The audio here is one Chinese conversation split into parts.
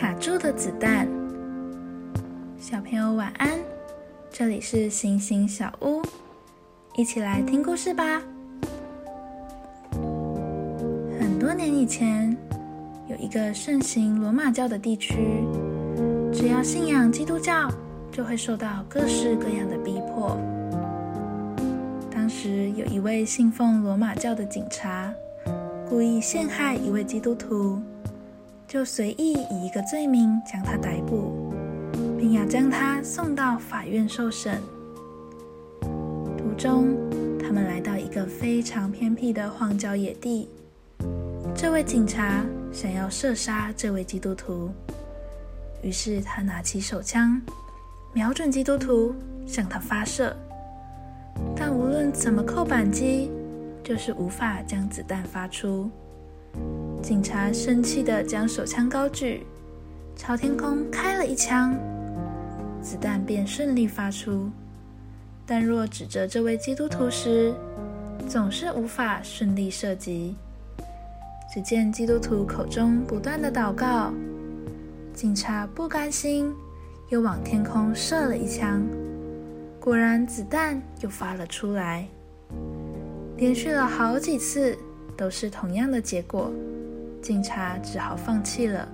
卡住的子弹，小朋友晚安。这里是星星小屋，一起来听故事吧。很多年以前，有一个盛行罗马教的地区，只要信仰基督教，就会受到各式各样的逼迫。当时有一位信奉罗马教的警察，故意陷害一位基督徒。就随意以一个罪名将他逮捕，并要将他送到法院受审。途中，他们来到一个非常偏僻的荒郊野地。这位警察想要射杀这位基督徒，于是他拿起手枪，瞄准基督徒向他发射。但无论怎么扣扳机，就是无法将子弹发出。警察生气地将手枪高举，朝天空开了一枪，子弹便顺利发出。但若指着这位基督徒时，总是无法顺利射击。只见基督徒口中不断的祷告，警察不甘心，又往天空射了一枪，果然子弹又发了出来。连续了好几次，都是同样的结果。警察只好放弃了，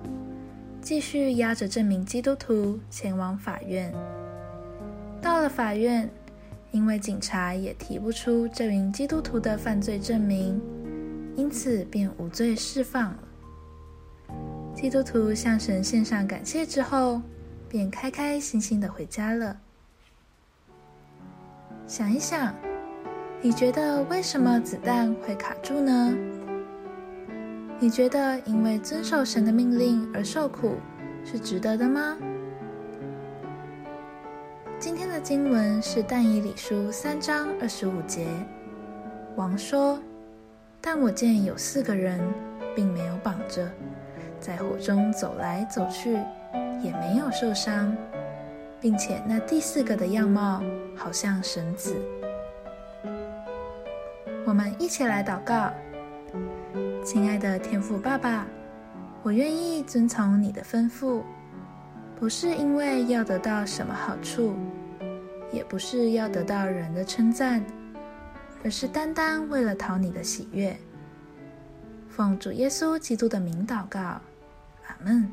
继续押着这名基督徒前往法院。到了法院，因为警察也提不出这名基督徒的犯罪证明，因此便无罪释放了。基督徒向神献上感谢之后，便开开心心的回家了。想一想，你觉得为什么子弹会卡住呢？你觉得因为遵守神的命令而受苦是值得的吗？今天的经文是但以理书三章二十五节。王说：“但我见有四个人，并没有绑着，在火中走来走去，也没有受伤，并且那第四个的样貌好像神子。”我们一起来祷告。亲爱的天父爸爸，我愿意遵从你的吩咐，不是因为要得到什么好处，也不是要得到人的称赞，而是单单为了讨你的喜悦。奉主耶稣基督的名祷告，阿门。